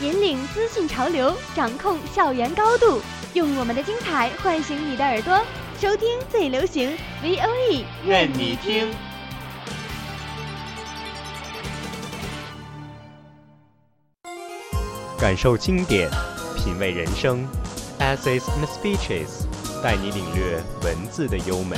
引领资讯潮流，掌控校园高度，用我们的精彩唤醒你的耳朵，收听最流行 V O E，愿你听。感受经典，品味人生，Essays and Speeches，带你领略文字的优美。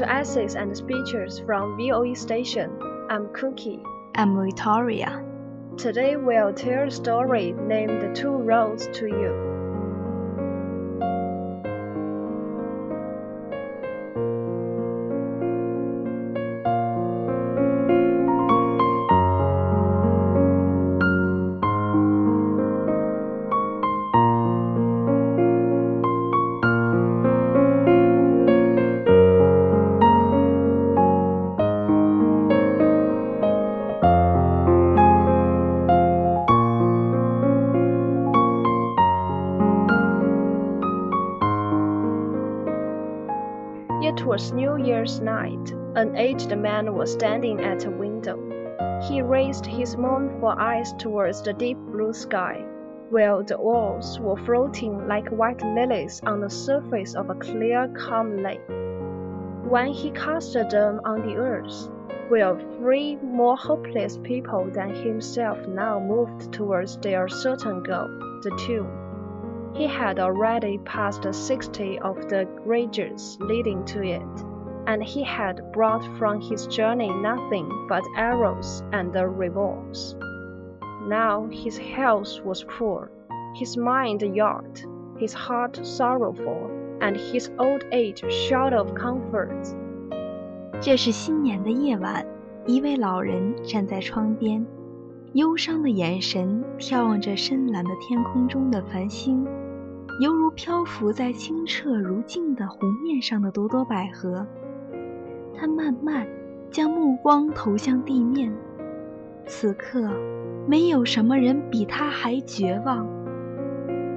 To Essays and Speeches from VOE Station. I'm Cookie. I'm Victoria。Today we'll tell a story named The Two Roads to You. Was New Year's night. An aged man was standing at a window. He raised his mournful eyes towards the deep blue sky, while the walls were floating like white lilies on the surface of a clear, calm lake. When he casted them on the earth, where three more hopeless people than himself now moved towards their certain goal, the tomb. He had already passed sixty of the bridges leading to it, and he had brought from his journey nothing but arrows and revolves. Now his health was poor, his mind yard, his heart sorrowful, and his old age short of comfort. 这是新年的夜晚，一位老人站在窗边， 忧伤的眼神眺望着深蓝的天空中的繁星，犹如漂浮在清澈如镜的湖面上的朵朵百合。他慢慢将目光投向地面，此刻，没有什么人比他还绝望。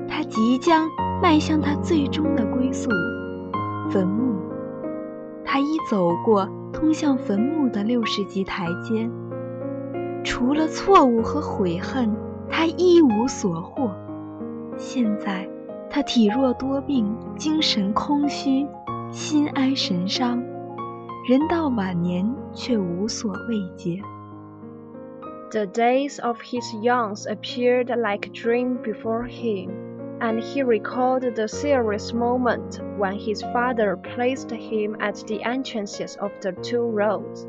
他即将迈向他最终的归宿——坟墓。他已走过通向坟墓的六十级台阶，除了错误和悔恨，他一无所获。现在，他体弱多病，精神空虚，心哀神伤，人到晚年却无所慰藉。 The days of his youth appeared like a dream before him, and he recalled the serious moment when his father placed him at the entrances of the two roads,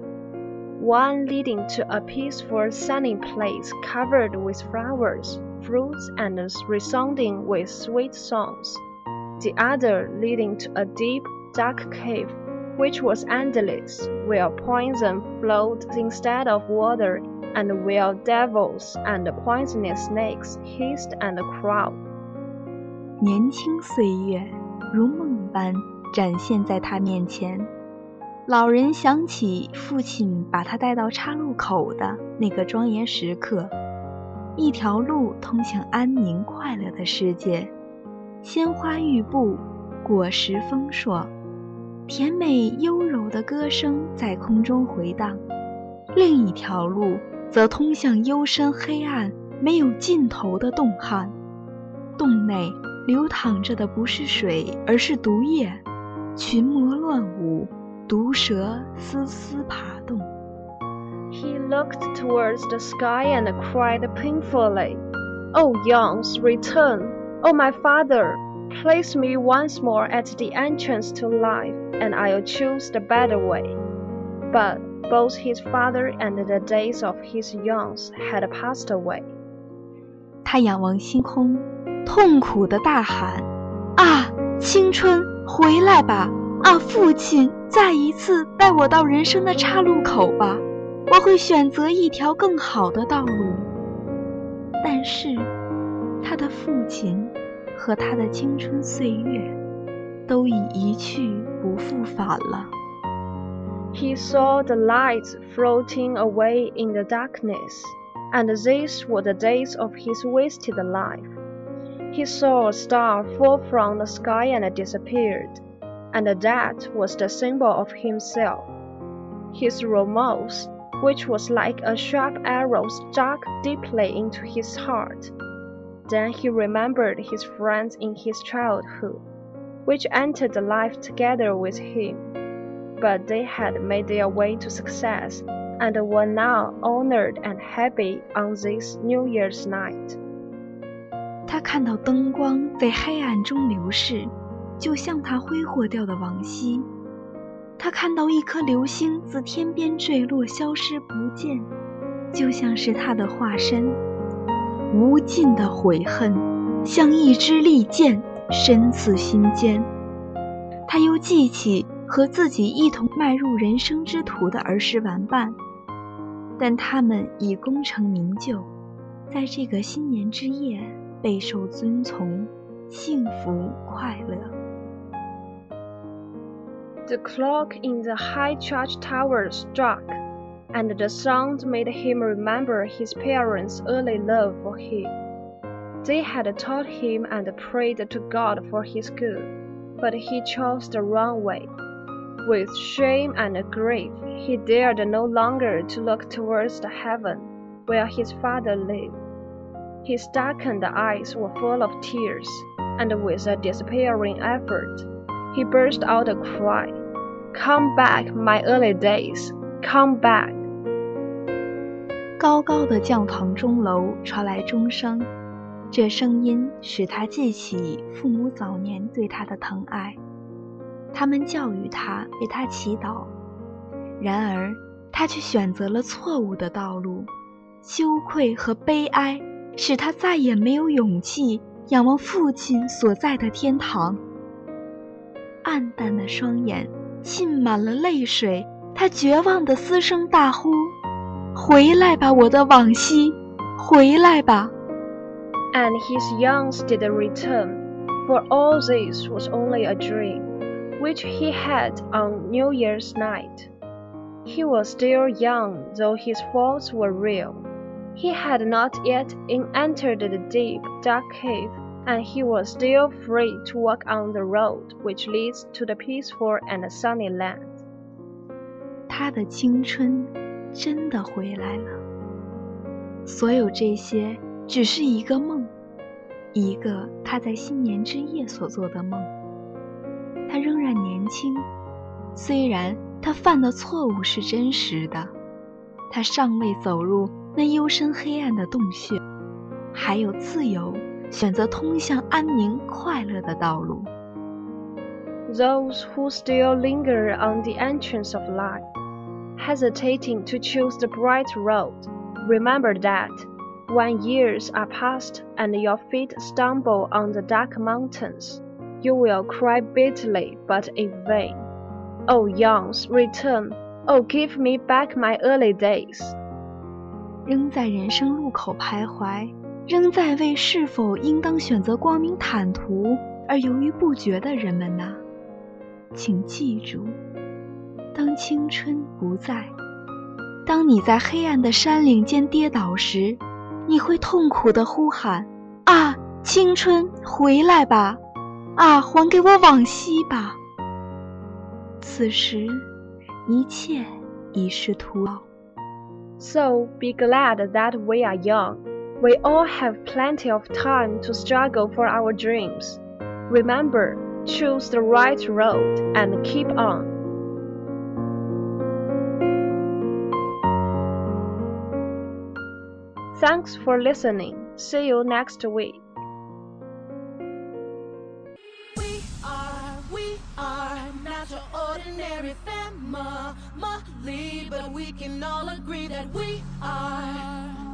one leading to a peaceful sunny place covered with flowers, fruits, and resounding with sweet songs, the other leading to a deep, dark cave which was endless, where poison flowed instead of water, and where devils and poisonous snakes hissed and crawled. 年轻岁月如梦般展现在他面前。 老人想起父亲把他带到岔路口的那个庄严时刻，一条路通向安宁快乐的世界，鲜花玉布，果实丰硕，甜美优柔的歌声在空中回荡。另一条路则通向幽深黑暗、没有尽头的洞汉，洞内流淌着的不是水，而是毒液，群魔乱舞，毒蛇丝丝爬动。 He looked towards the sky and cried painfully, Oh, Youngs, return! Oh, my father! place me once more at the entrance to life, and I'll choose the better way. But both his father and the days of his youth had passed away. 他仰望星空，痛苦地大喊：“啊，青春，回来吧！啊，父亲， 再一次带我到人生的岔路口吧！我会选择一条更好的道路。”但是，他的父亲和他的青春岁月都已一去不复返了。He saw the lights floating away in the darkness, and these were the days of his wasted life. He saw a star fall from the sky and disappeared, and that was the symbol of himself. His remorse, which was like a sharp arrow, struck deeply into his heart. Then he remembered his friends in his childhood, which entered life together with him but they had made their way to success and were now honored and happy on this New Year's night. 他看到灯光在黑暗中流逝， 就像他挥霍掉的往昔。他看到一颗流星自天边坠落，消失不见，就像是他的化身。无尽的悔恨，像一支利剑，深刺心间。他又记起。和自己一同迈入人生之途的儿时玩伴，但他们已功成名就，在这个新年之夜备受尊崇，幸福快乐。The clock in the high church tower struck, and the sound made him remember his parents' early love for him. They had taught him and prayed to God for his good, but he chose the wrong way. With shame and grief, he dared no longer to look towards the heaven where his father lived. His darkened eyes were full of tears, and with a despairing effort, he burst out a cry, Come back, my early days, come back! 高高的教堂钟楼传来钟声，这声音使他记起父母早年对他的疼爱。他们教育他，为他祈祷，然而他却选择了错误的道路。羞愧和悲哀使他再也没有勇气仰望父亲所在的天堂。暗淡的双眼浸满了泪水，他绝望地嘶声大呼：“回来吧，我的往昔，回来吧！” And his youth did return, for all this was only a dream. which he had on New Year's night. He was still young, though his faults were real. He had not yet entered the deep, dark cave, and he was still free to walk on the road which leads to the peaceful and sunny land. 他的青春真的回来了。所有这些只是一个梦，一个他在新年之夜所做的梦。他仍然年轻，虽然他犯的错误是真实的，他尚未走入那幽深黑暗的洞穴，还有自由选择通向安宁快乐的道路。Those who still linger on the entrance of life, hesitating to choose the bright road, remember that when years are past and your feet stumble on the dark mountains, you will cry bitterly, but in vain. O youngs, return! Oh, give me back my early days! 仍在人生路口徘徊， 仍在为是否应当选择光明坦途而犹豫不决的人们呐，请记住，当青春不在，当你在黑暗的山岭间跌倒时，你会痛苦地呼喊：“啊，青春，回来吧！”啊，还给我往昔吧！此时，一切已是徒劳。So be glad that we are young. We all have plenty of time to struggle for our dreams. Remember, choose the right road and keep on. Thanks for listening. See you next week. We are, we are not your ordinary family, but we can all agree that we are